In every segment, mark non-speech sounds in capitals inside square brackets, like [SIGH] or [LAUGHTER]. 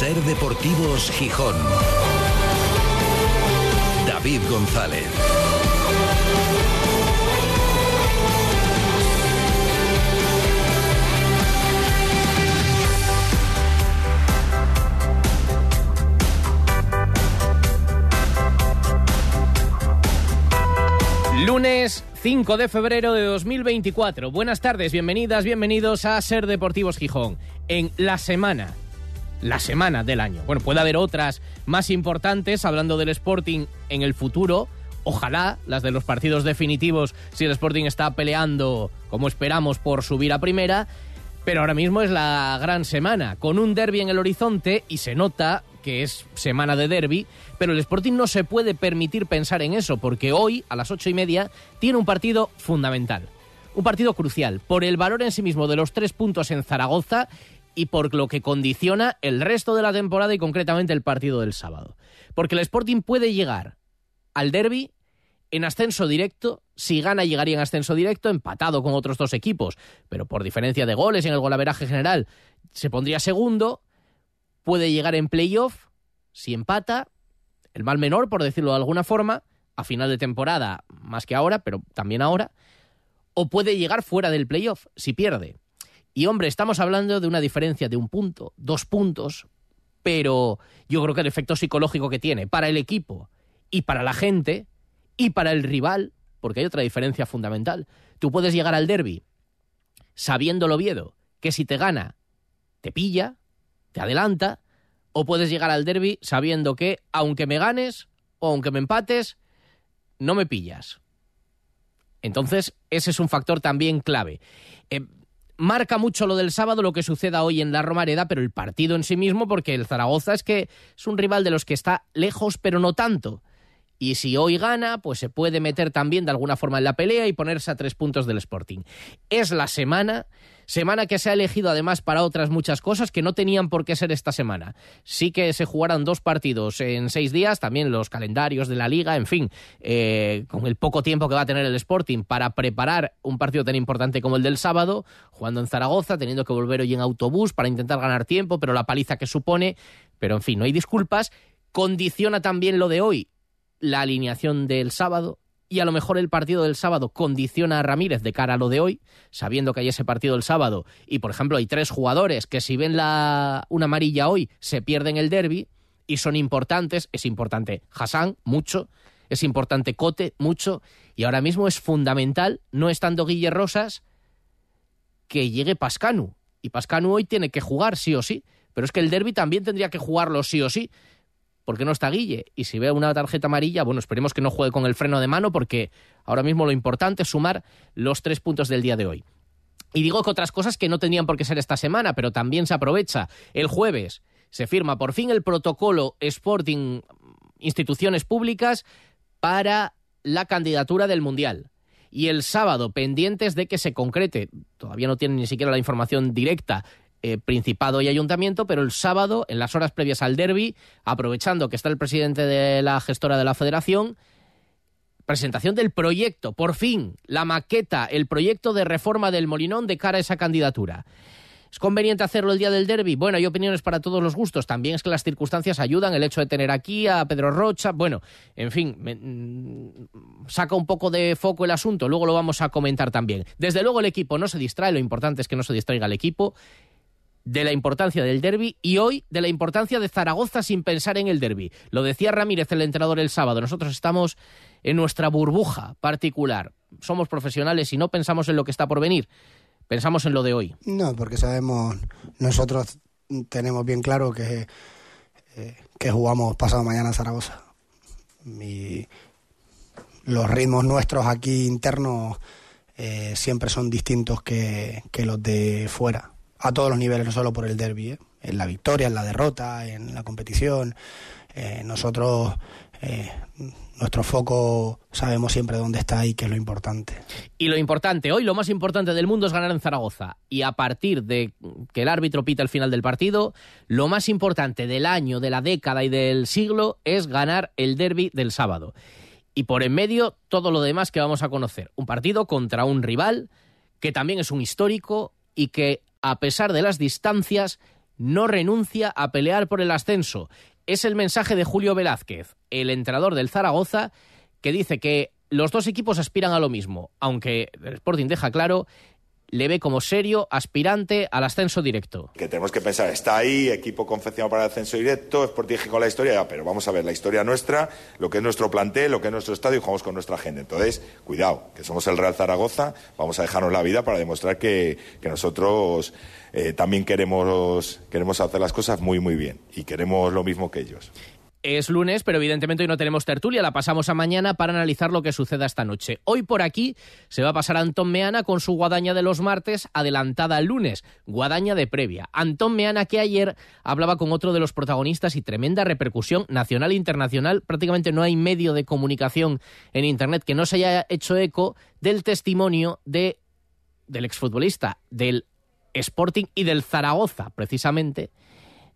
Ser Deportivos Gijón. David González. Lunes 5 de febrero de 2024. Buenas tardes, bienvenidas, bienvenidos a Ser Deportivos Gijón. En la semana, la semana del año. Bueno, puede haber otras más importantes hablando del Sporting en el futuro. Ojalá las de los partidos definitivos si el Sporting está peleando como esperamos por subir a primera. Pero ahora mismo es la gran semana, con un derby en el horizonte y se nota que es semana de derby, pero el Sporting no se puede permitir pensar en eso, porque hoy, a las ocho y media, tiene un partido fundamental. Un partido crucial, por el valor en sí mismo de los tres puntos en Zaragoza y por lo que condiciona el resto de la temporada y concretamente el partido del sábado. Porque el Sporting puede llegar al derby en ascenso directo, si gana llegaría en ascenso directo, empatado con otros dos equipos, pero por diferencia de goles en el golaveraje general se pondría segundo, puede llegar en playoff, si empata, el mal menor, por decirlo de alguna forma, a final de temporada, más que ahora, pero también ahora, o puede llegar fuera del playoff, si pierde. Y hombre, estamos hablando de una diferencia de un punto, dos puntos, pero yo creo que el efecto psicológico que tiene para el equipo y para la gente y para el rival, porque hay otra diferencia fundamental. Tú puedes llegar al derby sabiendo lo Oviedo que si te gana, te pilla, te adelanta, o puedes llegar al derby sabiendo que aunque me ganes o aunque me empates, no me pillas. Entonces, ese es un factor también clave. Eh, marca mucho lo del sábado, lo que suceda hoy en la Romareda, pero el partido en sí mismo, porque el Zaragoza es que es un rival de los que está lejos, pero no tanto. Y si hoy gana, pues se puede meter también de alguna forma en la pelea y ponerse a tres puntos del Sporting. Es la semana, semana que se ha elegido además para otras muchas cosas que no tenían por qué ser esta semana. Sí que se jugarán dos partidos en seis días, también los calendarios de la liga, en fin, eh, con el poco tiempo que va a tener el Sporting para preparar un partido tan importante como el del sábado, jugando en Zaragoza, teniendo que volver hoy en autobús para intentar ganar tiempo, pero la paliza que supone, pero en fin, no hay disculpas. Condiciona también lo de hoy la alineación del sábado y a lo mejor el partido del sábado condiciona a Ramírez de cara a lo de hoy, sabiendo que hay ese partido el sábado y por ejemplo hay tres jugadores que si ven la una amarilla hoy se pierden el derby y son importantes, es importante Hassan mucho, es importante Cote mucho y ahora mismo es fundamental no estando Guille Rosas que llegue Pascanu. Y Pascanu hoy tiene que jugar sí o sí, pero es que el derby también tendría que jugarlo sí o sí porque no está Guille. Y si ve una tarjeta amarilla, bueno, esperemos que no juegue con el freno de mano, porque ahora mismo lo importante es sumar los tres puntos del día de hoy. Y digo que otras cosas que no tenían por qué ser esta semana, pero también se aprovecha. El jueves se firma por fin el protocolo Sporting Instituciones Públicas para la candidatura del Mundial. Y el sábado, pendientes de que se concrete, todavía no tienen ni siquiera la información directa, eh, Principado y Ayuntamiento, pero el sábado, en las horas previas al derby, aprovechando que está el presidente de la gestora de la federación, presentación del proyecto, por fin, la maqueta, el proyecto de reforma del Molinón de cara a esa candidatura. ¿Es conveniente hacerlo el día del derby? Bueno, hay opiniones para todos los gustos. También es que las circunstancias ayudan, el hecho de tener aquí a Pedro Rocha. Bueno, en fin, mm, saca un poco de foco el asunto. Luego lo vamos a comentar también. Desde luego el equipo no se distrae, lo importante es que no se distraiga el equipo de la importancia del derby y hoy de la importancia de Zaragoza sin pensar en el derby. Lo decía Ramírez, el entrenador, el sábado. Nosotros estamos en nuestra burbuja particular. Somos profesionales y no pensamos en lo que está por venir. Pensamos en lo de hoy. No, porque sabemos, nosotros tenemos bien claro que, eh, que jugamos pasado mañana en Zaragoza. Y los ritmos nuestros aquí internos eh, siempre son distintos que, que los de fuera a todos los niveles, no solo por el derby, ¿eh? en la victoria, en la derrota, en la competición. Eh, nosotros, eh, nuestro foco sabemos siempre dónde está y qué es lo importante. Y lo importante, hoy lo más importante del mundo es ganar en Zaragoza. Y a partir de que el árbitro pita el final del partido, lo más importante del año, de la década y del siglo es ganar el derby del sábado. Y por en medio, todo lo demás que vamos a conocer. Un partido contra un rival que también es un histórico y que a pesar de las distancias, no renuncia a pelear por el ascenso. Es el mensaje de Julio Velázquez, el entrenador del Zaragoza, que dice que los dos equipos aspiran a lo mismo, aunque el Sporting deja claro le ve como serio aspirante al ascenso directo. Que tenemos que pensar, está ahí, equipo confeccionado para el ascenso directo, Sporting con la historia, pero vamos a ver la historia nuestra, lo que es nuestro plantel, lo que es nuestro estadio y jugamos con nuestra gente. Entonces, cuidado, que somos el Real Zaragoza, vamos a dejarnos la vida para demostrar que, que nosotros eh, también queremos, queremos hacer las cosas muy, muy bien y queremos lo mismo que ellos. Es lunes, pero evidentemente hoy no tenemos tertulia, la pasamos a mañana para analizar lo que suceda esta noche. Hoy por aquí se va a pasar Antón Meana con su guadaña de los martes adelantada al lunes, guadaña de previa. Antón Meana que ayer hablaba con otro de los protagonistas y tremenda repercusión nacional e internacional. Prácticamente no hay medio de comunicación en Internet que no se haya hecho eco del testimonio de, del exfutbolista, del Sporting y del Zaragoza, precisamente,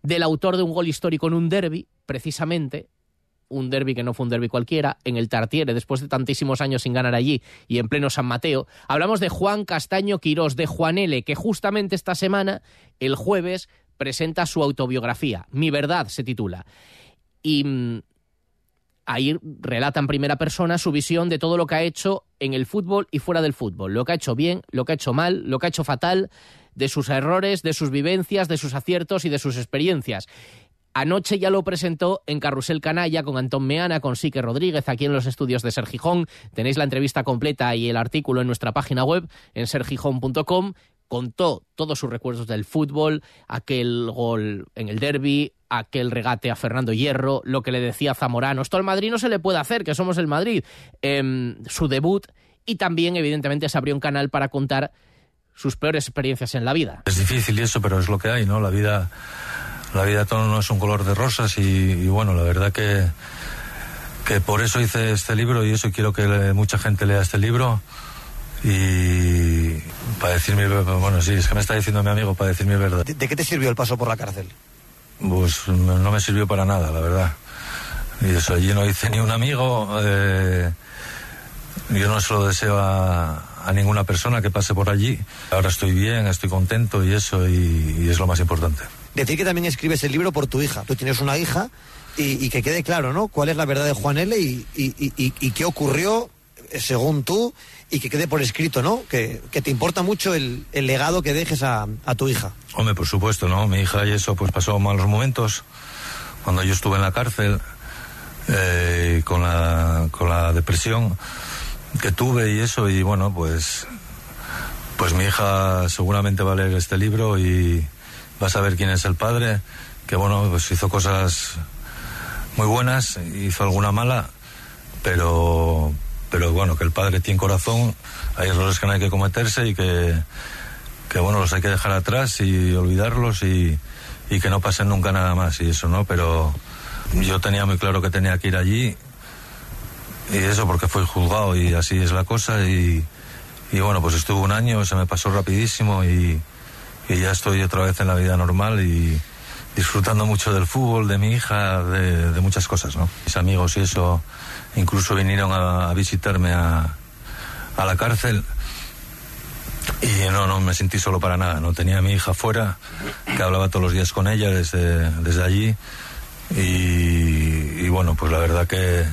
del autor de un gol histórico en un derby, precisamente, un derby que no fue un derby cualquiera, en el Tartiere, después de tantísimos años sin ganar allí y en pleno San Mateo. Hablamos de Juan Castaño Quirós, de Juan L., que justamente esta semana, el jueves, presenta su autobiografía. Mi verdad se titula. Y mm, ahí relata en primera persona su visión de todo lo que ha hecho en el fútbol y fuera del fútbol. Lo que ha hecho bien, lo que ha hecho mal, lo que ha hecho fatal de sus errores, de sus vivencias, de sus aciertos y de sus experiencias. Anoche ya lo presentó en Carrusel Canalla con Antón Meana, con Sique Rodríguez, aquí en los estudios de Sergijón. Tenéis la entrevista completa y el artículo en nuestra página web, en sergijón.com. Contó todos sus recuerdos del fútbol, aquel gol en el derby, aquel regate a Fernando Hierro, lo que le decía Zamorano. Esto al Madrid no se le puede hacer, que somos el Madrid. Em, su debut y también, evidentemente, se abrió un canal para contar sus peores experiencias en la vida. Es difícil y eso, pero es lo que hay, ¿no? La vida, la vida todo no es un color de rosas y, bueno, la verdad que, que por eso hice este libro y eso quiero que mucha gente lea este libro y para decir mi bueno, sí, es que me está diciendo mi amigo para decir mi verdad. ¿De, qué te sirvió el paso por la cárcel? Pues no me sirvió para nada, la verdad. Y eso, allí no hice ni un amigo. Eh, yo no se lo deseo a, a ninguna persona que pase por allí. Ahora estoy bien, estoy contento y eso, y, es lo más importante. Decir que también escribes el libro por tu hija. Tú tienes una hija y, que quede claro, ¿no? ¿Cuál es la verdad de Juan L. y, y qué ocurrió eh, según tú y que quede por escrito, ¿no? Que, te importa mucho el, legado que dejes a, tu hija. Hombre, por supuesto, ¿no? Mi hija y eso pues pasó malos momentos cuando yo estuve en la cárcel eh, con, la, con la depresión que tuve y eso y bueno pues pues mi hija seguramente va a leer este libro y va a saber quién es el padre que bueno pues hizo cosas muy buenas hizo alguna mala pero pero bueno que el padre tiene corazón hay errores que no hay que cometerse y que que bueno los hay que dejar atrás y olvidarlos y, y que no pasen nunca nada más y eso no pero yo tenía muy claro que tenía que ir allí y eso porque fue juzgado y así es la cosa y, y bueno, pues estuvo un año, se me pasó rapidísimo y, y, ya estoy otra vez en la vida normal y disfrutando mucho del fútbol, de mi hija, de, de muchas cosas, ¿no? Mis amigos y eso incluso vinieron a, a visitarme a, a, la cárcel y no, no me sentí solo para nada, ¿no? Tenía a mi hija fuera, que hablaba todos los días con ella desde, desde allí y, y bueno, pues la verdad que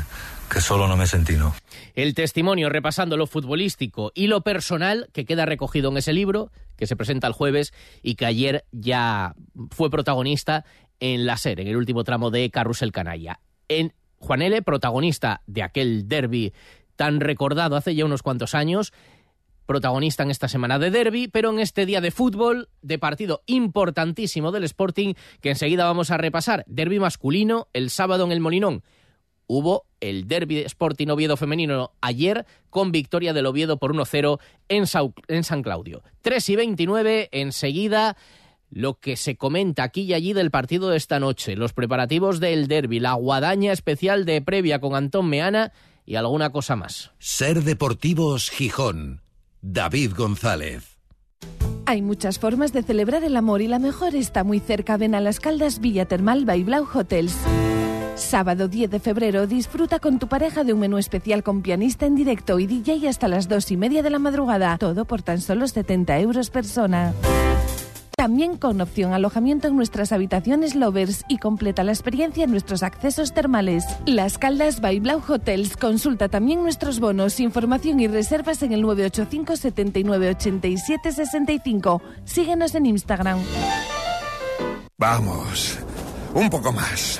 que solo no me sentí, ¿no? El testimonio repasando lo futbolístico y lo personal que queda recogido en ese libro, que se presenta el jueves y que ayer ya fue protagonista en la serie, en el último tramo de Carrusel Canalla. En Juan L., protagonista de aquel derby tan recordado hace ya unos cuantos años, protagonista en esta semana de derby, pero en este día de fútbol, de partido importantísimo del Sporting, que enseguida vamos a repasar. Derby masculino el sábado en el Molinón hubo el derby de Sporting Oviedo femenino ayer con victoria del Oviedo por 1-0 en, en San Claudio. 3 y 29, enseguida lo que se comenta aquí y allí del partido de esta noche, los preparativos del derby, la guadaña especial de previa con Antón Meana y alguna cosa más. Ser Deportivos Gijón. David González. Hay muchas formas de celebrar el amor y la mejor está muy cerca. Ven a las Caldas Villa Termal by Blau Hotels. Sábado 10 de febrero disfruta con tu pareja de un menú especial con pianista en directo y DJ hasta las dos y media de la madrugada. Todo por tan solo 70 euros persona. también con opción alojamiento en nuestras habitaciones lovers y completa la experiencia en nuestros accesos termales. Las Caldas by Blau Hotels. Consulta también nuestros bonos, información y reservas en el 985 79 87 65. Síguenos en Instagram. Vamos, un poco más.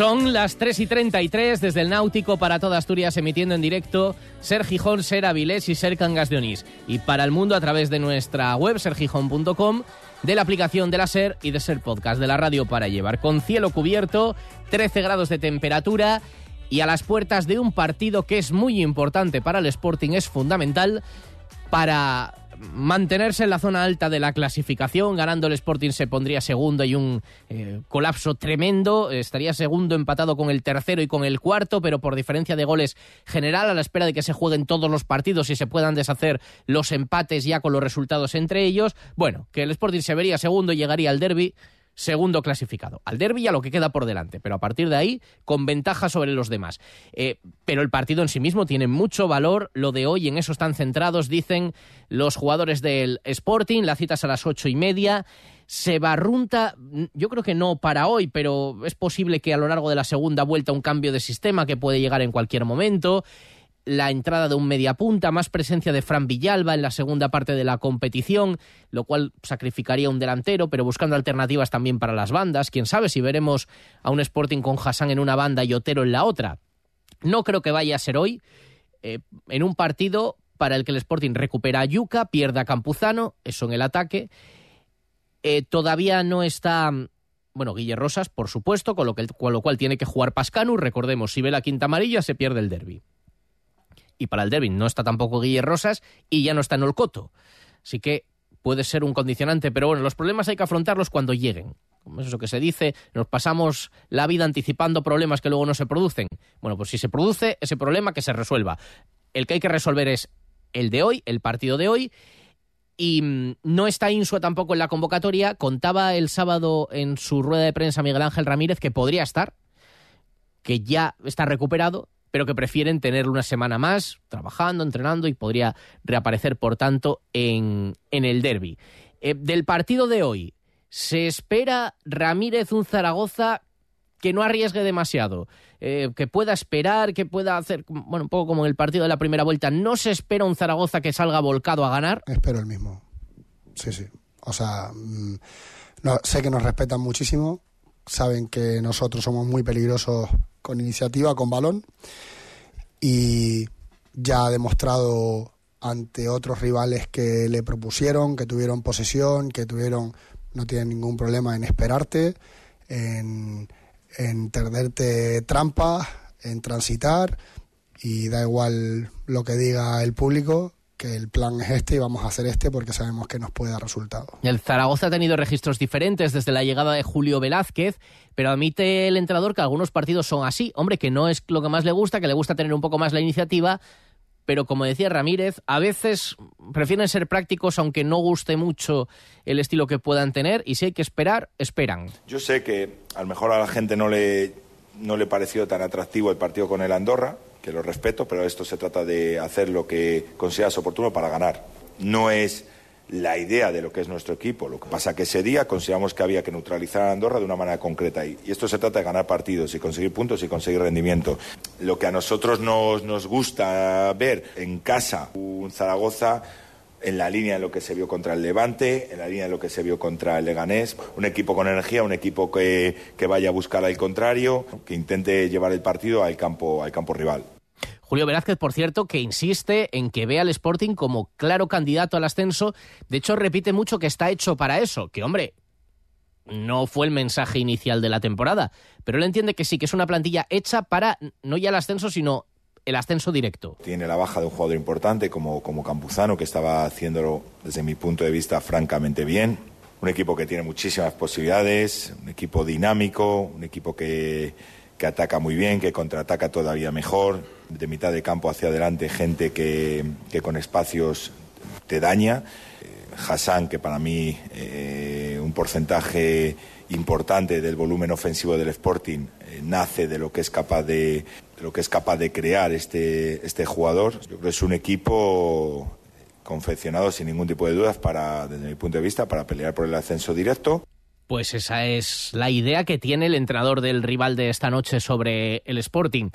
Son las 3 y 33 desde el Náutico para toda Asturias emitiendo en directo Ser Gijón, Ser Avilés y Ser Cangas de Onís. Y para el mundo a través de nuestra web sergijón.com, de la aplicación de la Ser y de Ser Podcast de la radio para llevar. Con cielo cubierto, 13 grados de temperatura y a las puertas de un partido que es muy importante para el Sporting, es fundamental para mantenerse en la zona alta de la clasificación. Ganando el Sporting se pondría segundo y un eh, colapso tremendo. Estaría segundo empatado con el tercero y con el cuarto, pero por diferencia de goles general, a la espera de que se jueguen todos los partidos y se puedan deshacer los empates ya con los resultados entre ellos. Bueno, que el Sporting se vería segundo y llegaría al derby segundo clasificado. Al derby ya lo que queda por delante, pero a partir de ahí con ventaja sobre los demás. Eh, pero el partido en sí mismo tiene mucho valor, lo de hoy en eso están centrados, dicen los jugadores del Sporting, la cita a las ocho y media. Se barrunta, yo creo que no para hoy, pero es posible que a lo largo de la segunda vuelta un cambio de sistema que puede llegar en cualquier momento la entrada de un mediapunta, más presencia de Fran Villalba en la segunda parte de la competición, lo cual sacrificaría un delantero, pero buscando alternativas también para las bandas. Quién sabe si veremos a un Sporting con Hassan en una banda y Otero en la otra. No creo que vaya a ser hoy, eh, en un partido para el que el Sporting recupera a Yuca, pierde a Campuzano, eso en el ataque. Eh, todavía no está bueno, Guille Rosas, por supuesto, con lo, que, con lo cual tiene que jugar Pascanu. Recordemos, si ve la quinta amarilla, se pierde el derby y para el derby no está tampoco Guille Rosas y ya no está en Olcoto. Así que puede ser un condicionante, pero bueno, los problemas hay que afrontarlos cuando lleguen. como es eso que se dice, nos pasamos la vida anticipando problemas que luego no se producen. Bueno, pues si se produce ese problema, que se resuelva. El que hay que resolver es el de hoy, el partido de hoy, y mm, no está Insua tampoco en la convocatoria. Contaba el sábado en su rueda de prensa Miguel Ángel Ramírez que podría estar, que ya está recuperado, pero que prefieren tenerlo una semana más trabajando, entrenando y podría reaparecer, por tanto, en, en el derby. Eh, del partido de hoy, ¿se espera Ramírez un Zaragoza que no arriesgue demasiado? Eh, que pueda esperar, que pueda hacer, bueno, un poco como en el partido de la primera vuelta. ¿No se espera un Zaragoza que salga volcado a ganar? Espero el mismo. Sí, sí. O sea, mm, no, sé que nos respetan muchísimo, saben que nosotros somos muy peligrosos con iniciativa, con balón, y ya ha demostrado ante otros rivales que le propusieron, que tuvieron posesión, que tuvieron, no tienen ningún problema en esperarte, en en tenderte trampas, en transitar y da igual lo que diga el público, que el plan es este y vamos a hacer este porque sabemos que nos puede dar resultado. El Zaragoza ha tenido registros diferentes desde la llegada de Julio Velázquez, pero admite el entrenador que algunos partidos son así. Hombre, que no es lo que más le gusta, que le gusta tener un poco más la iniciativa, pero como decía Ramírez, a veces prefieren ser prácticos aunque no guste mucho el estilo que puedan tener y si hay que esperar, esperan. Yo sé que a lo mejor a la gente no le, no le pareció tan atractivo el partido con el Andorra, que lo respeto, pero esto se trata de hacer lo que consideras oportuno para ganar. No es la idea de lo que es nuestro equipo. Lo que pasa que ese día consideramos que había que neutralizar a Andorra de una manera concreta. Y, esto se trata de ganar partidos y conseguir puntos y conseguir rendimiento. Lo que a nosotros nos, nos gusta ver en casa, un Zaragoza en la línea de lo que se vio contra el Levante, en la línea de lo que se vio contra el Leganés, un equipo con energía, un equipo que, que vaya a buscar al contrario, que intente llevar el partido al campo, al campo rival. Julio Velázquez, por cierto, que insiste en que ve al Sporting como claro candidato al ascenso. De hecho, repite mucho que está hecho para eso. Que, hombre, no fue el mensaje inicial de la temporada. Pero él entiende que sí, que es una plantilla hecha para no ya el ascenso, sino el ascenso directo. Tiene la baja de un jugador importante como, como Campuzano, que estaba haciéndolo, desde mi punto de vista, francamente bien. Un equipo que tiene muchísimas posibilidades, un equipo dinámico, un equipo que que ataca muy bien, que contraataca todavía mejor, de mitad de campo hacia adelante gente que, con espacios te daña. Eh, Hassan, que para mí eh, un porcentaje importante del volumen ofensivo del Sporting eh, nace de lo que es capaz de, lo que es capaz de crear este, este jugador. Yo creo que es un equipo confeccionado sin ningún tipo de dudas para, desde mi punto de vista, para pelear por el ascenso directo. Pues esa es la idea que tiene el entrenador del rival de esta noche sobre el Sporting.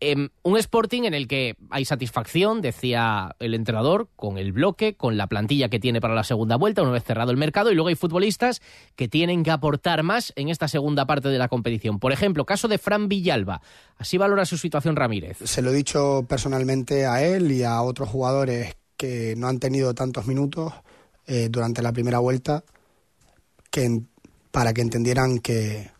Em, un Sporting en el que hay satisfacción, decía el entrenador, con el bloque, con la plantilla que tiene para la segunda vuelta, una vez cerrado el mercado, y luego hay futbolistas que tienen que aportar más en esta segunda parte de la competición. Por ejemplo, caso de Fran Villalba. Así valora su situación Ramírez. Se lo he dicho personalmente a él y a otros jugadores que no han tenido tantos minutos eh, durante la primera vuelta, que para que entendieran que,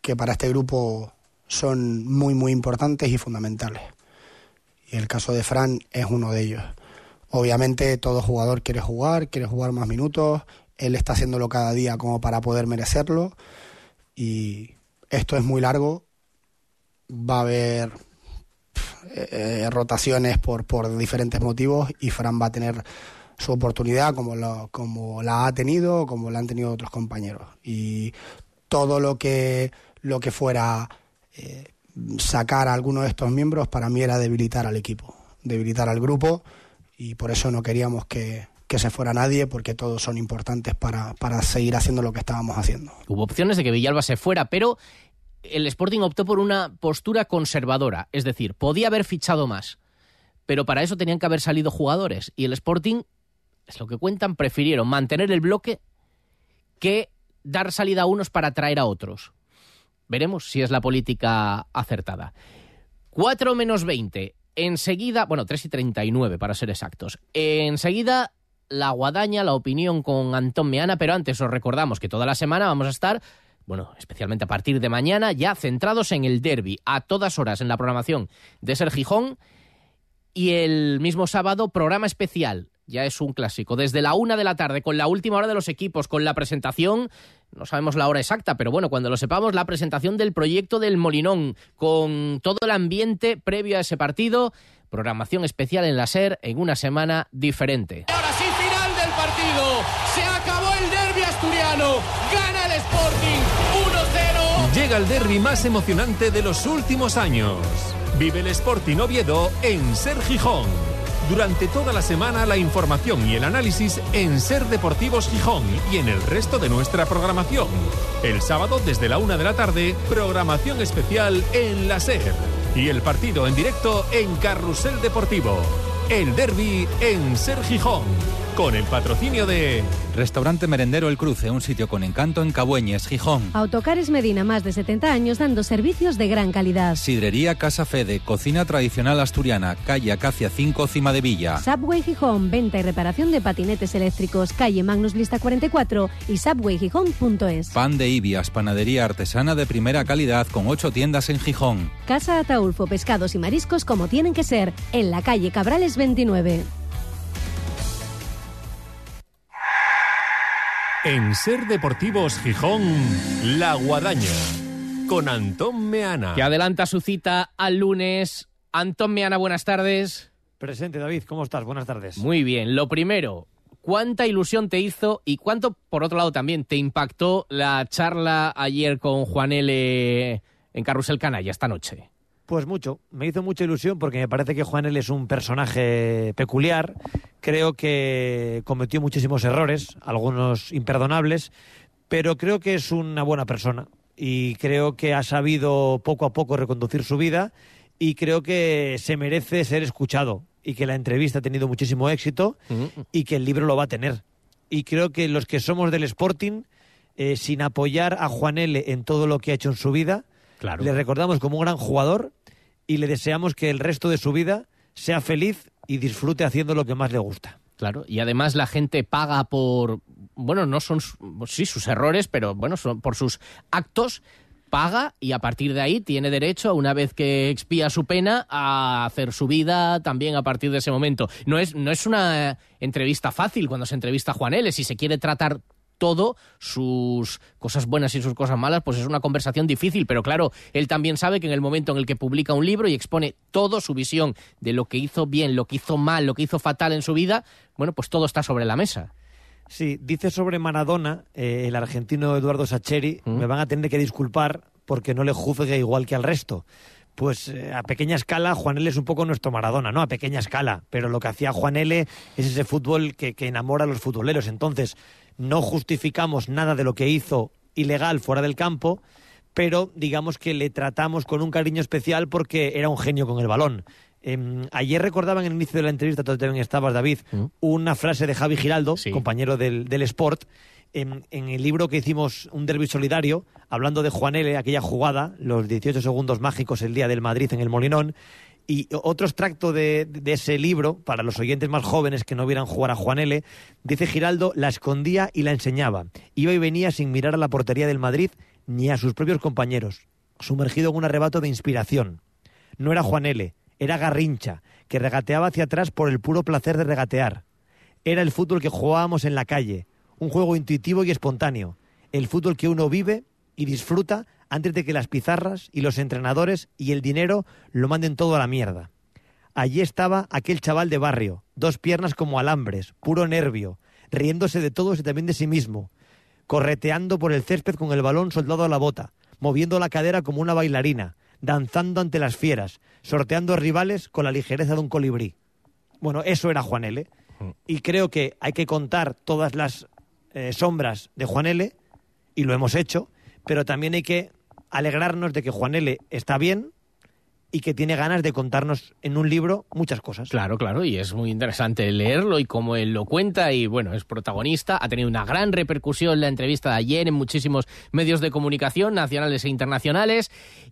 que para este grupo son muy, muy importantes y fundamentales. Y el caso de Fran es uno de ellos. Obviamente todo jugador quiere jugar, quiere jugar más minutos, él está haciéndolo cada día como para poder merecerlo y esto es muy largo, va a haber eh, rotaciones por, por diferentes motivos y Fran va a tener su oportunidad como, lo, como la ha tenido, como la han tenido otros compañeros. Y todo lo que, lo que fuera eh, sacar a alguno de estos miembros para mí era debilitar al equipo, debilitar al grupo y por eso no queríamos que, que se fuera nadie porque todos son importantes para, para seguir haciendo lo que estábamos haciendo. Hubo opciones de que Villalba se fuera, pero el Sporting optó por una postura conservadora, es decir, podía haber fichado más, pero para eso tenían que haber salido jugadores y el Sporting es lo que cuentan, prefirieron mantener el bloque que dar salida a unos para atraer a otros. Veremos si es la política acertada. 4 menos 20. Enseguida, bueno, 3 y 39 para ser exactos. Enseguida la guadaña, la opinión con Antón Meana, pero antes os recordamos que toda la semana vamos a estar, bueno, especialmente a partir de mañana, ya centrados en el derby, a todas horas en la programación de Ser Gijón. Y el mismo sábado, programa especial ya es un clásico. Desde la una de la tarde, con la última hora de los equipos, con la presentación, no sabemos la hora exacta, pero bueno, cuando lo sepamos, la presentación del proyecto del Molinón, con todo el ambiente previo a ese partido, programación especial en la SER en una semana diferente. Ahora sí, final del partido. Se acabó el derby asturiano. Gana el Sporting 1-0. Llega el derby más emocionante de los últimos años. Vive el Sporting Oviedo en Ser Gijón. Durante toda la semana la información y el análisis en Ser Deportivos Gijón y en el resto de nuestra programación. El sábado desde la una de la tarde, programación especial en la Ser. Y el partido en directo en Carrusel Deportivo. El derby en Ser Gijón. Con el patrocinio de... Restaurante Merendero El Cruce, un sitio con encanto en Cabueñes, Gijón. Autocares Medina, más de 70 años dando servicios de gran calidad. Sidrería Casa Fede, cocina tradicional asturiana, calle Acacia 5, Cima de Villa. Subway Gijón, venta y reparación de patinetes eléctricos, calle Magnus Lista 44 y subwaygijón.es. Pan de Ibias, panadería artesana de primera calidad con ocho tiendas en Gijón. Casa Ataulfo, pescados y mariscos como tienen que ser, en la calle Cabrales 29. En Ser Deportivos Gijón, La Guadaña. Con Antón Meana. Que adelanta su cita al lunes. Antón Meana, buenas tardes. Presente, David, ¿cómo estás? Buenas tardes. Muy bien. Lo primero, ¿cuánta ilusión te hizo y cuánto, por otro lado, también te impactó la charla ayer con Juan L. en Carrusel Canalla esta noche? Pues mucho, me hizo mucha ilusión porque me parece que Juan L es un personaje peculiar. Creo que cometió muchísimos errores, algunos imperdonables, pero creo que es una buena persona y creo que ha sabido poco a poco reconducir su vida y creo que se merece ser escuchado y que la entrevista ha tenido muchísimo éxito y que el libro lo va a tener. Y creo que los que somos del Sporting, eh, sin apoyar a Juan L en todo lo que ha hecho en su vida, Claro. le recordamos como un gran jugador y le deseamos que el resto de su vida sea feliz y disfrute haciendo lo que más le gusta. Claro, y además la gente paga por, bueno, no son, sí, sus errores, pero bueno, son por sus actos, paga y a partir de ahí tiene derecho, una vez que expía su pena, a hacer su vida también a partir de ese momento. No es, no es una entrevista fácil cuando se entrevista a Juan L. Si se quiere tratar todo, sus cosas buenas y sus cosas malas, pues es una conversación difícil, pero claro, él también sabe que en el momento en el que publica un libro y expone todo su visión de lo que hizo bien, lo que hizo mal, lo que hizo fatal en su vida, bueno, pues todo está sobre la mesa. Sí, dice sobre Maradona, eh, el argentino Eduardo Sacheri, me van a tener que disculpar porque no le juzgue igual que al resto. Pues eh, a pequeña escala, Juan L es un poco nuestro Maradona, ¿no? A pequeña escala. Pero lo que hacía Juan L es ese fútbol que, que enamora a los futboleros. Entonces, no justificamos nada de lo que hizo ilegal fuera del campo, pero digamos que le tratamos con un cariño especial porque era un genio con el balón. Em, ayer recordaba en el inicio de la entrevista, tú también estabas, David, una frase de Javi Giraldo, compañero del, del Sport, en, en el libro que hicimos, Un derbi solidario, hablando de Juan L., aquella jugada, los 18 segundos mágicos el día del Madrid en el Molinón, y otro extracto de, ese libro, para los oyentes más jóvenes que no vieran jugar a Juan L., dice Giraldo, la escondía y la enseñaba. Iba y venía sin mirar a la portería del Madrid ni a sus propios compañeros, sumergido en un arrebato de inspiración. No era Juan L., era Garrincha, que regateaba hacia atrás por el puro placer de regatear. Era el fútbol que jugábamos en la calle, un juego intuitivo y espontáneo, el fútbol que uno vive y disfruta antes de que las pizarras y los entrenadores y el dinero lo manden todo a la mierda. Allí estaba aquel chaval de barrio, dos piernas como alambres, puro nervio, riéndose de todos y también de sí mismo, correteando por el césped con el balón soldado a la bota, moviendo la cadera como una bailarina, danzando ante las fieras, sorteando rivales con la ligereza de un colibrí. Bueno, eso era Juan L. Y creo que hay que contar todas las eh, sombras de Juan L. Y lo hemos hecho, pero también hay que alegrarnos de que Juan L. está bien y que tiene ganas de contarnos en un libro muchas cosas. Claro, claro, y es muy interesante leerlo y cómo él lo cuenta y bueno, es protagonista, ha tenido una gran repercusión la entrevista de ayer en muchísimos medios de comunicación nacionales e internacionales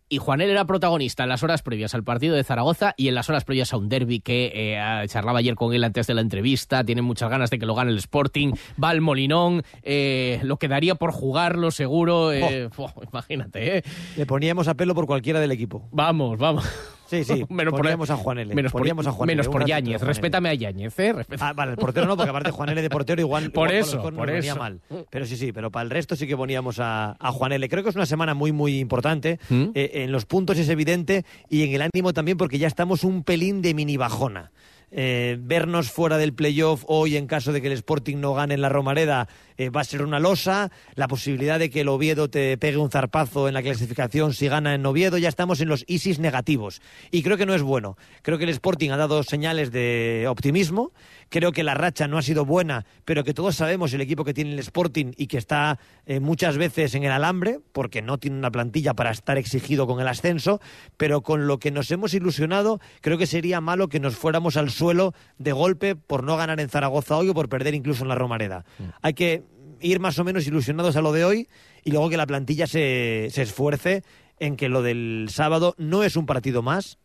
y Juanel era protagonista en las horas previas al partido de Zaragoza y en las horas previas a un derby que eh, charlaba ayer con él antes de la entrevista, tiene muchas ganas de que lo gane el Sporting, va al Molinón, eh, lo quedaría por jugarlo seguro, eh, oh, [LAUGHS] imagínate, ¿eh? Le poníamos a pelo por cualquiera del equipo. Vamos, vamos. Sí, sí, [LAUGHS] menos poníamos por, a Juan L. Menos Poníamos por, a Juan L, menos un por Yáñez. Respétame a Yáñez, ¿eh? Respeta- Ah, vale, el portero no, porque aparte Juan L de portero igual, [LAUGHS] Por igual eso, por corners venía eso. mal. Pero sí, sí, pero para el resto sí que poníamos a, a Juan L. Creo que es una semana muy, muy importante. ¿Mm? Eh, en los puntos es evidente y en el ánimo también porque ya estamos un pelín de mini bajona. Eh, vernos fuera del playoff hoy en caso de que el Sporting no gane en la Romareda eh, va a ser una losa. La posibilidad de que el Oviedo te pegue un zarpazo en la clasificación si gana en Oviedo, ya estamos en los ISIS negativos. Y creo que no es bueno. Creo que el Sporting ha dado señales de optimismo. Creo que la racha no ha sido buena, pero que todos sabemos el equipo que tiene el Sporting y que está eh, muchas veces en el alambre, porque no tiene una plantilla para estar exigido con el ascenso, pero con lo que nos hemos ilusionado, creo que sería malo que nos fuéramos al suelo de golpe por no ganar en Zaragoza hoy o por perder incluso en la Romareda. Hay que ir más o menos ilusionados a lo de hoy y luego que la plantilla se, se esfuerce en que lo del sábado no es un partido más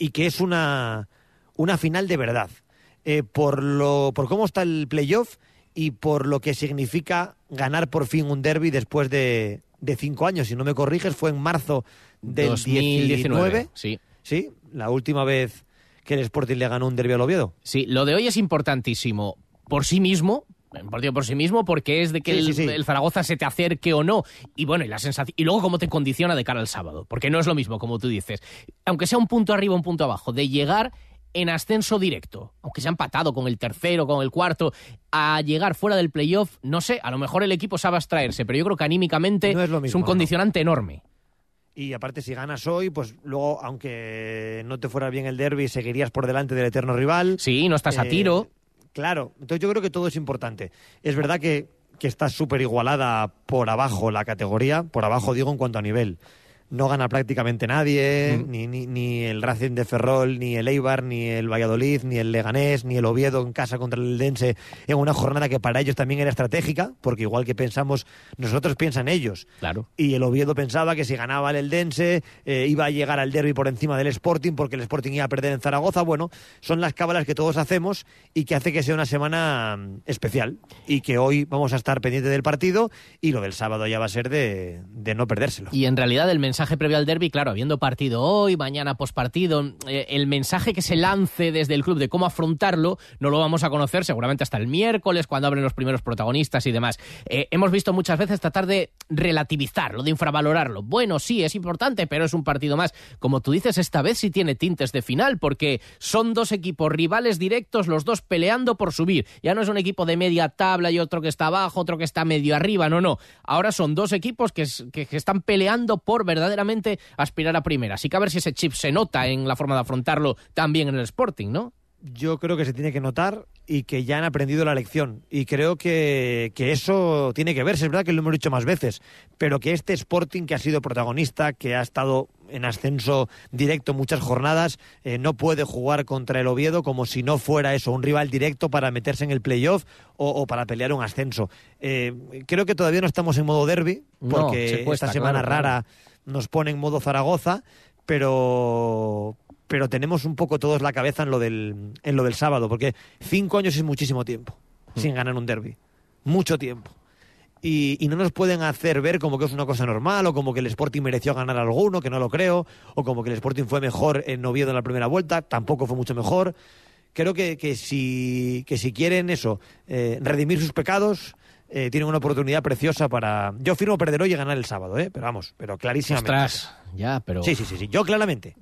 y que es una, una final de verdad. Eh, por, lo, por cómo está el playoff y por lo que significa ganar por fin un derby después de, de cinco años. Si no me corriges, fue en marzo del 2019, 19. sí. Sí, la última vez que el Sporting le ganó un derby al Oviedo. Sí, lo de hoy es importantísimo por sí mismo. Un partido por sí mismo, porque es de que Sí, el, sí, sí. el Zaragoza se te acerque o no. Y bueno, y la sensación. Y luego cómo te condiciona de cara al sábado. Porque no es lo mismo, como tú dices. Aunque sea un punto arriba, un punto abajo, de llegar en ascenso directo, aunque se ha empatado con el tercero, con el cuarto, a llegar fuera del playoff, no sé, a lo mejor el equipo sabe abstraerse, pero yo creo que anímicamente No es lo mismo, un no. condicionante enorme. Y aparte, si ganas hoy, pues luego, aunque no te fuera bien el derby, seguirías por delante del eterno rival. Sí, no estás a Eh, tiro. Claro, entonces yo creo que todo es importante. Es verdad que, que está súper igualada por abajo la categoría, por abajo digo en cuanto a nivel. No gana prácticamente nadie, Mm. ni, ni, ni el Racing de Ferrol, ni el Eibar, ni el Valladolid, ni el Leganés, ni el Oviedo en casa contra el Dense en una jornada que para ellos también era estratégica, porque igual que pensamos, nosotros piensan ellos. Claro. Y el Oviedo pensaba que si ganaba el Eldense eh, iba a llegar al derby por encima del Sporting porque el Sporting iba a perder en Zaragoza. Bueno, son las cábalas que todos hacemos y que hace que sea una semana mm, especial y que hoy vamos a estar pendientes del partido y lo del sábado ya va a ser de, de no perdérselo. Y en realidad el mensaje previo al derby, claro, habiendo partido hoy, mañana pospartido, eh, el mensaje que se lance desde el club de cómo afrontarlo no lo vamos a conocer seguramente hasta el miércoles cuando abren los primeros protagonistas y demás. Eh, hemos visto muchas veces tratar de relativizarlo, de infravalorarlo. Bueno, sí, es importante, pero es un partido más. Como tú dices, esta vez sí tiene tintes de final porque son dos equipos rivales directos, los dos peleando por subir. Ya no es un equipo de media tabla y otro que está abajo, otro que está medio arriba, no, no. Ahora son dos equipos que, que- están peleando por verdaderamente aspirar a primera. Así que a ver si ese chip se nota en la forma de afrontarlo también en el Sporting, ¿no? Yo creo que se tiene que notar y que ya han aprendido la lección. Y creo que, que eso tiene que verse. Es verdad que lo hemos dicho más veces, pero que este Sporting que ha sido protagonista, que ha estado en ascenso directo muchas jornadas, eh, no puede jugar contra el Oviedo como si no fuera eso, un rival directo para meterse en el playoff o, o para pelear un ascenso. Eh, creo que todavía no estamos en modo derby, No, porque se cuesta, esta semana claro, claro. Nos pone en modo Zaragoza, pero pero tenemos un poco todos la cabeza en lo del en lo del sábado, porque cinco años es muchísimo tiempo Mm. sin ganar un derby, mucho tiempo. Y, y no nos pueden hacer ver como que es una cosa normal, o como que el Sporting mereció ganar alguno, que no lo creo, o como que el Sporting fue mejor en Oviedo en la primera vuelta, tampoco fue mucho mejor. Creo que, que, si, que si quieren eso, eh, redimir sus pecados, eh, tienen una oportunidad preciosa para... Yo firmo perder hoy y ganar el sábado, ¿eh? pero vamos, pero clarísimamente. Ostras, ya, pero... Sí, sí, sí, sí, yo claramente.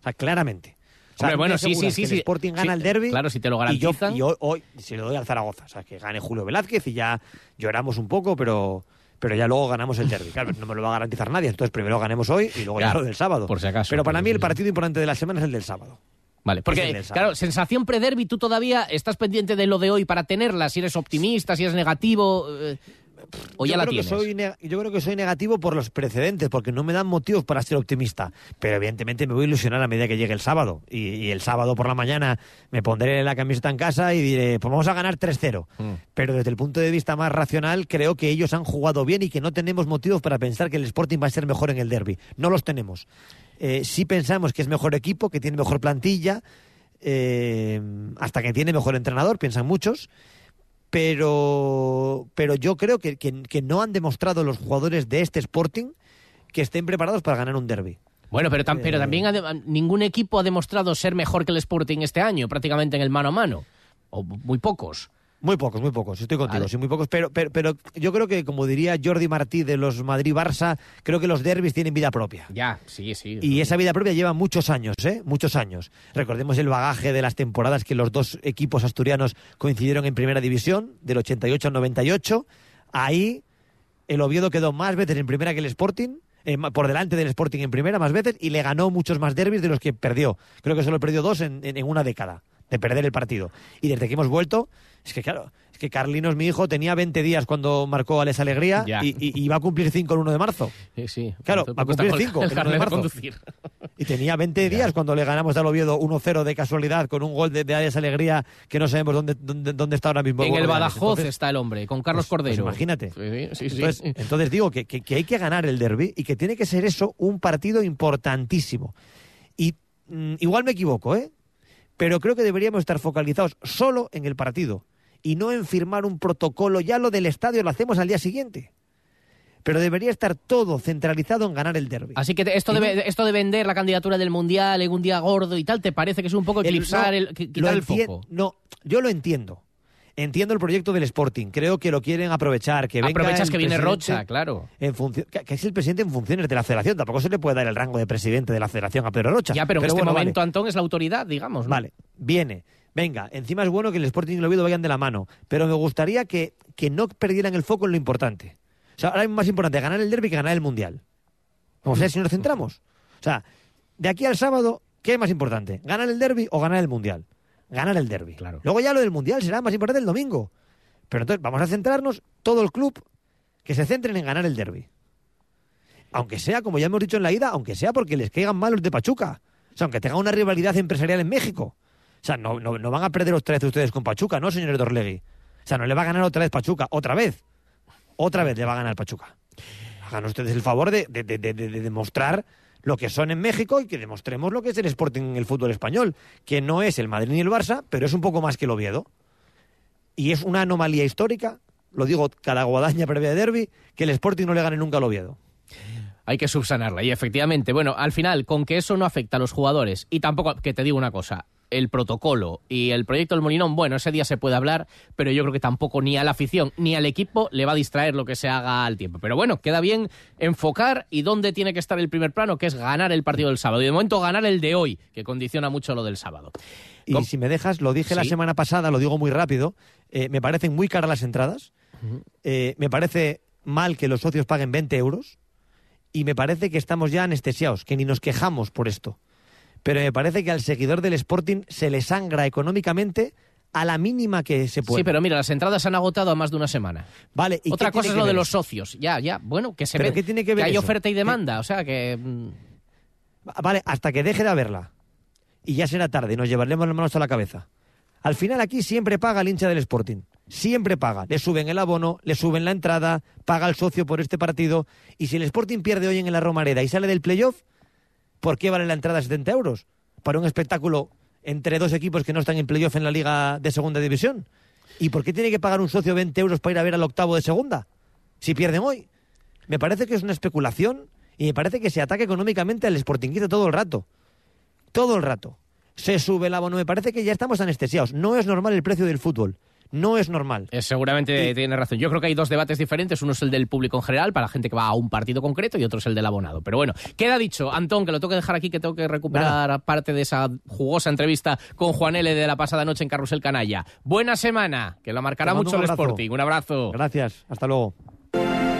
O sea, claramente. O sea, Hombre, me bueno, sí, sí, sí, El sí. Sporting gana Sí, el derby. claro, si te lo y yo- garantizan. Y yo hoy se lo doy al Zaragoza. O sea, que gane Julio Velázquez y ya lloramos un poco, pero, pero ya luego ganamos el derby. Claro, no me lo va a garantizar nadie. Entonces primero ganemos hoy y luego ya Claro, lo del sábado. por si acaso, Pero para mí el partido importante de la semana es el del sábado. Vale, porque, claro, sensación pre-derby, tú todavía estás pendiente de lo de hoy para tenerla, si eres optimista, si eres negativo, eh, o ya yo la creo tienes. Que soy yo creo que soy negativo por los precedentes, porque no me dan motivos para ser optimista. Pero evidentemente me voy a ilusionar a medida que llegue el sábado. Y, y el sábado por la mañana me pondré la camiseta en casa y diré, pues vamos a ganar 3-0. Mm. Pero desde el punto de vista más racional, creo que ellos han jugado bien y que no tenemos motivos para pensar que el Sporting va a ser mejor en el derby. No los tenemos. Eh, sí pensamos que es mejor equipo, que tiene mejor plantilla, eh, hasta que tiene mejor entrenador, piensan muchos pero, pero yo creo que, que- que no han demostrado los jugadores de este Sporting que estén preparados para ganar un derby. Bueno, pero, tam- Eh. pero también ha ningún equipo ha demostrado ser mejor que el Sporting este año, prácticamente en el mano a mano. O muy pocos. Muy pocos, muy pocos, estoy contigo, Vale. sí, muy pocos, pero, pero, pero yo creo que, como diría Jordi Martí de los Madrid-Barça, creo que los derbis tienen vida propia. Ya, sí, sí. Y esa vida propia lleva muchos años, ¿eh? Muchos años. Recordemos el bagaje de las temporadas que los dos equipos asturianos coincidieron en primera división, del 88 al 98. Ahí el Oviedo quedó más veces en primera que el Sporting, eh, por delante del Sporting en primera más veces, y le ganó muchos más derbis de los que perdió. Creo que solo perdió dos en, en- en una década de perder el partido. Y desde que hemos vuelto, es que claro, es que Carlinos, mi hijo, tenía 20 días cuando marcó a Les Alegría y, y- y va a cumplir 5 el 1 de marzo. Sí, sí. Claro, va a cumplir está 5 con- el el 1 de marzo. conducir. [LAUGHS] Y tenía 20 días cuando le ganamos al Oviedo 1-0 de casualidad con un gol de, de Alegría que no sabemos dónde, dónde, dónde está ahora mismo. En el. Badajoz Entonces, está el hombre, con Carlos pues- pues Cordero. imagínate. Sí, sí, sí. Entonces, entonces digo que, que- que hay que ganar el derby y que tiene que ser eso un partido importantísimo. Y mm, igual me equivoco, ¿eh? Pero creo que deberíamos estar focalizados solo en el partido y no en firmar un protocolo. Ya lo del estadio lo hacemos al día siguiente. Pero debería estar todo centralizado en ganar el derby. Así que esto, de, no- esto de vender la candidatura del Mundial en un día gordo y tal, ¿te parece que es un poco El- eclipsar, no, el, qui- lo quitar el foco? No, yo lo entiendo. Entiendo el proyecto del Sporting. Creo que lo quieren aprovechar. Que venga Aprovechas que viene Rocha, claro. En función, que, es el presidente en funciones de la federación. Tampoco se le puede dar el rango de presidente de la federación a Pedro Rocha. Ya, pero, en este bueno, momento vale. Antón es la autoridad, digamos. ¿no? Vale, viene. Venga, encima es bueno que el Sporting y el Oviedo vayan de la mano. Pero me gustaría que, que no perdieran el foco en lo importante. O sea, ahora es más importante ganar el derby que ganar el Mundial. O sea, si nos centramos. O sea, de aquí al sábado, ¿qué es más importante? ¿Ganar el derby o ganar el Mundial? Ganar el derby. Claro. Luego ya lo del Mundial será más importante el domingo. Pero entonces vamos a centrarnos, todo el club, que se centren en ganar el derby. Aunque sea, como ya hemos dicho en la ida, aunque sea porque les caigan mal los de Pachuca. O sea, aunque tengan una rivalidad empresarial en México. O sea, no, no, no van a perder otra vez ustedes con Pachuca, ¿no, señores Dorlegui? O sea, no le va a ganar otra vez Pachuca, otra vez. Otra vez le va a ganar Pachuca. Hagan ustedes el favor de, de, de, de- de- de demostrar lo que son en México y que demostremos lo que es el Sporting en el fútbol español, que no es el Madrid ni el Barça, pero es un poco más que el Oviedo. Y es una anomalía histórica, lo digo cada guadaña previa de derby, que el Sporting no le gane nunca al Oviedo. Hay que subsanarla. Y efectivamente, bueno, al final, con que eso no afecta a los jugadores y tampoco, que te digo una cosa, el protocolo y el proyecto del Molinón, bueno, ese día se puede hablar, pero yo creo que tampoco ni a la afición ni al equipo le va a distraer lo que se haga al tiempo. Pero bueno, queda bien enfocar y dónde tiene que estar el primer plano, que es ganar el partido del sábado. Y de momento ganar el de hoy, que condiciona mucho lo del sábado. Y si me dejas, lo dije la semana pasada, lo digo muy rápido, eh, me parecen muy caras las entradas, eh, me parece mal que los socios paguen 20 euros y me parece que estamos ya anestesiados, que ni nos quejamos por esto. Pero me parece que al seguidor del Sporting se le sangra económicamente a la mínima que se puede. Sí, pero mira, las entradas se han agotado a más de una semana. Vale, ¿y Otra cosa es que lo de los socios. Ya, ya. Bueno, que se ¿Pero ve qué tiene que ver hay eso? oferta y ¿Qué- demanda. O sea que. Vale, hasta que deje de haberla. Y ya será tarde, nos llevaremos las manos a la cabeza. Al final aquí siempre paga el hincha del Sporting. Siempre paga. Le suben el abono, le suben la entrada, paga el socio por este partido. Y si el Sporting pierde hoy en la Romareda y sale del playoff, ¿por qué vale la entrada 70 euros? Para un espectáculo entre dos equipos que no están en playoff en la Liga de Segunda División. ¿Y por qué tiene que pagar un socio 20 euros para ir a ver al octavo de Segunda? Si pierden hoy. Me parece que es una especulación y me parece que se ataca económicamente al Sportingista todo el rato. Todo el rato. Se sube el abono. Me parece que ya estamos anestesiados. No es normal el precio del fútbol. No es normal. Eh, seguramente tiene razón. Yo creo que hay dos debates diferentes. Uno es el del público en general, para la gente que va a un partido concreto, y otro es el del abonado. Pero bueno, queda dicho, Antón, que lo tengo que dejar aquí, que tengo que recuperar parte de esa jugosa entrevista con Juan L. de la pasada noche en Carrusel Canalla. Buena semana, que la marcará mucho el. Sporting. Un abrazo. Gracias. Hasta luego.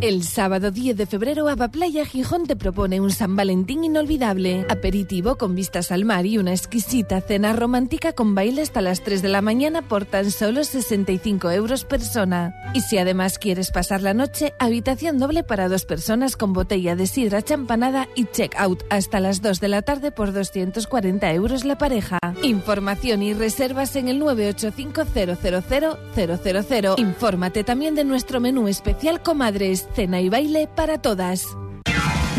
El sábado 10 de febrero, Ava Playa Gijón te propone un San Valentín inolvidable. Aperitivo con vistas al mar y una exquisita cena romántica con baile hasta las 3 de la mañana por tan solo 65 euros persona. Y si además quieres pasar la noche, habitación doble para dos personas con botella de sidra champanada y check-out hasta las 2 de la tarde por 240 euros la pareja. Información y reservas en el 985 000 000. Infórmate también de nuestro menú especial Comadres, cena y baile para todas.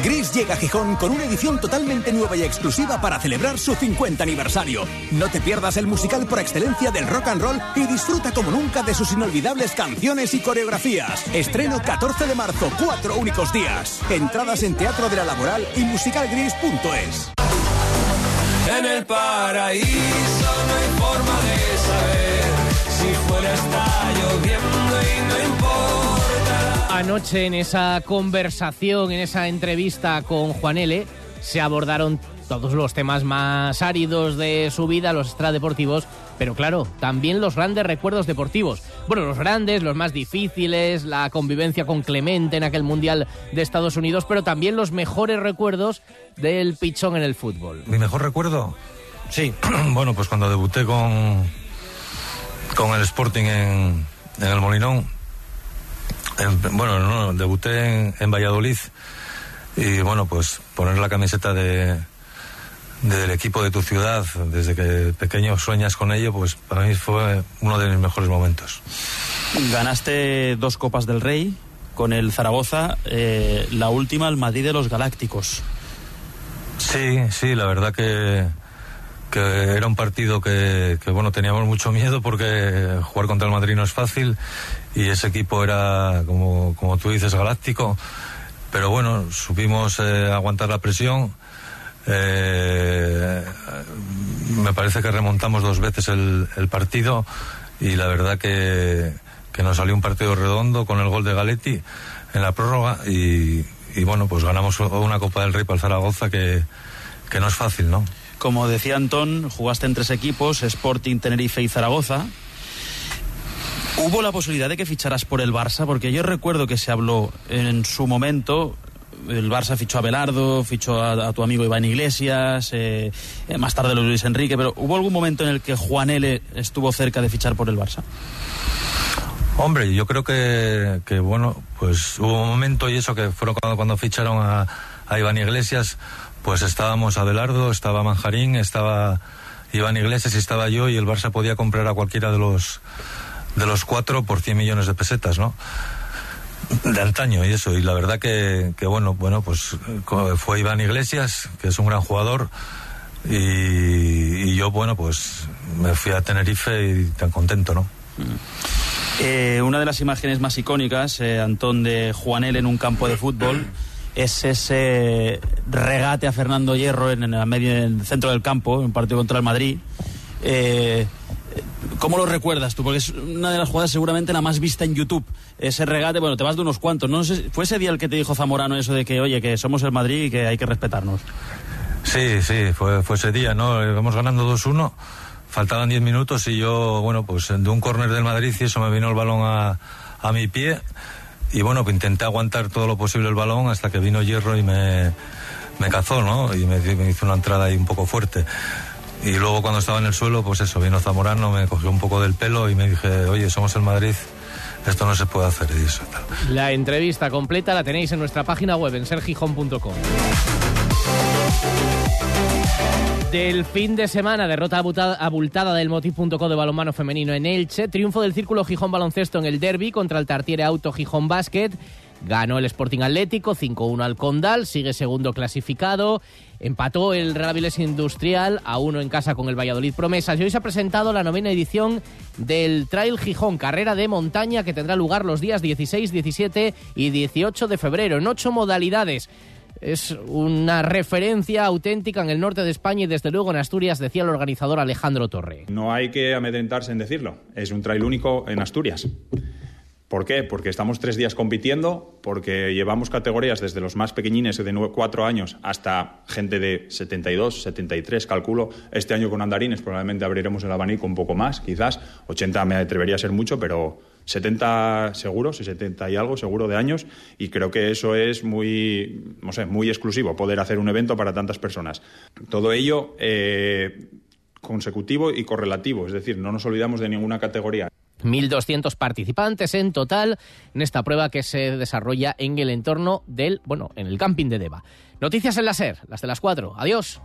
Gris llega a Gijón con una edición totalmente nueva y exclusiva para celebrar su 50 aniversario. No te pierdas el musical por excelencia del rock and roll y disfruta como nunca de sus inolvidables canciones y coreografías. Estreno 14 de marzo, cuatro únicos días. Entradas en Teatro de la Laboral y musicalgris.es. En el paraíso no hay forma de saber si fuera está lloviendo. Anoche en esa conversación, en esa entrevista con Juan L., se abordaron todos los temas más áridos de su vida, los extradeportivos, pero claro, también los grandes recuerdos deportivos. Bueno, los grandes, los más difíciles, la convivencia con Clemente en aquel Mundial de Estados Unidos, pero también los mejores recuerdos del pichón en el fútbol. ¿Mi mejor recuerdo? Sí. [CLEARS THROAT] bueno, pues cuando debuté con, con el Sporting en, en el Molinón, en- bueno, no, debuté en, en Valladolid y bueno, pues poner la camiseta de del equipo de tu ciudad, desde que pequeño sueñas con ello, pues para mí fue uno de mis mejores momentos. Ganaste dos Copas del Rey con el Zaragoza, eh, la última el Madrid de los Galácticos. Sí, sí, la verdad que, que era un partido que, que, bueno, teníamos mucho miedo porque jugar contra el Madrid no es fácil y ese equipo era, como, como tú dices, galáctico. Pero bueno, supimos eh, aguantar la presión. Eh, me parece que remontamos dos veces el, el partido y la verdad que, que nos salió un partido redondo con el gol de Galetti en la prórroga y, y bueno, pues ganamos una Copa del Rey para el Zaragoza que, que no es fácil, ¿no? Como decía Antón, jugaste en tres equipos, Sporting, Tenerife y Zaragoza. ¿Hubo la posibilidad de que ficharas por el Barça? Porque yo recuerdo que se habló en su momento, el Barça fichó a Belardo, fichó a, a tu amigo Iván Iglesias, eh, eh, más tarde Luis Enrique, pero ¿hubo algún momento en el que Juan L. estuvo cerca de fichar por el Barça? Hombre, yo creo que, bueno, pues hubo un momento y eso que fueron cuando, cuando ficharon a, a Iván Iglesias, pues estábamos Abelardo, estaba Manjarín, estaba Iván Iglesias y estaba yo y el Barça podía comprar a cualquiera de los de los cuatro por 100 millones de pesetas, ¿no? De antaño y eso, y la verdad que, que bueno, bueno, pues fue Iván Iglesias, que es un gran jugador, y, y yo, bueno, pues me fui a Tenerife y tan contento, ¿no? Eh, una de las imágenes más icónicas, eh, Antón, de Juanel en un campo de fútbol, es ese regate a Fernando Hierro en, el medio, en el centro del campo, en partido contra el Madrid. Eh, ¿Cómo lo recuerdas tú? Porque es una de las jugadas seguramente la más vista en YouTube. Ese regate, bueno, te vas de unos cuantos. No ¿Fue ese día el que te dijo Zamorano eso de que, oye, que somos el Madrid y que hay que respetarnos? Sí, sí, fue, fue ese día, ¿no? Íbamos ganando 2-1, faltaban 10 minutos y yo, bueno, pues de un córner del Madrid y eso me vino el balón a, a mi pie y bueno, pues intenté aguantar todo lo posible el balón hasta que vino Hierro y me, me cazó, ¿no? Y me, me hizo una entrada ahí un poco fuerte. Y luego cuando estaba en el suelo, pues eso, vino Zamorano, me cogió un poco del pelo y me dije, oye, somos el Madrid, esto no se puede hacer y. La entrevista completa la tenéis en nuestra página web en sergijón.com. Del fin de semana, derrota abultada del Motiv.co de balonmano femenino en Elche, triunfo del Círculo Gijón Baloncesto en el derby contra el Tartiere Auto Gijón Basket, ganó el Sporting Atlético 5-1 al Condal, sigue segundo clasificado, empató el Real Industrial a uno en casa con el Valladolid Promesas y hoy se ha presentado la novena edición del Trail Gijón, carrera de montaña que tendrá lugar los días 16, 17 y 18 de febrero en ocho modalidades. Es una referencia auténtica en el norte de España y desde luego en Asturias, decía el organizador Alejandro Torre. No hay que amedrentarse en decirlo. Es un trail único en Asturias. ¿Por qué? Porque estamos tres días compitiendo, porque llevamos categorías desde los más pequeñines de cuatro años hasta gente de 72, 73, calculo. Este año con andarines probablemente abriremos el abanico un poco más, quizás. 80 me atrevería a ser mucho, pero 70 seguros, 70 y algo seguro de años, y creo que eso es muy, no sé, muy exclusivo, poder hacer un evento para tantas personas. Todo ello eh, consecutivo y correlativo, es decir, no nos olvidamos de ninguna categoría. 1.200 participantes en total en esta prueba que se desarrolla en el entorno del, bueno, en el camping de Deva. Noticias en la SER, las de las 4. Adiós.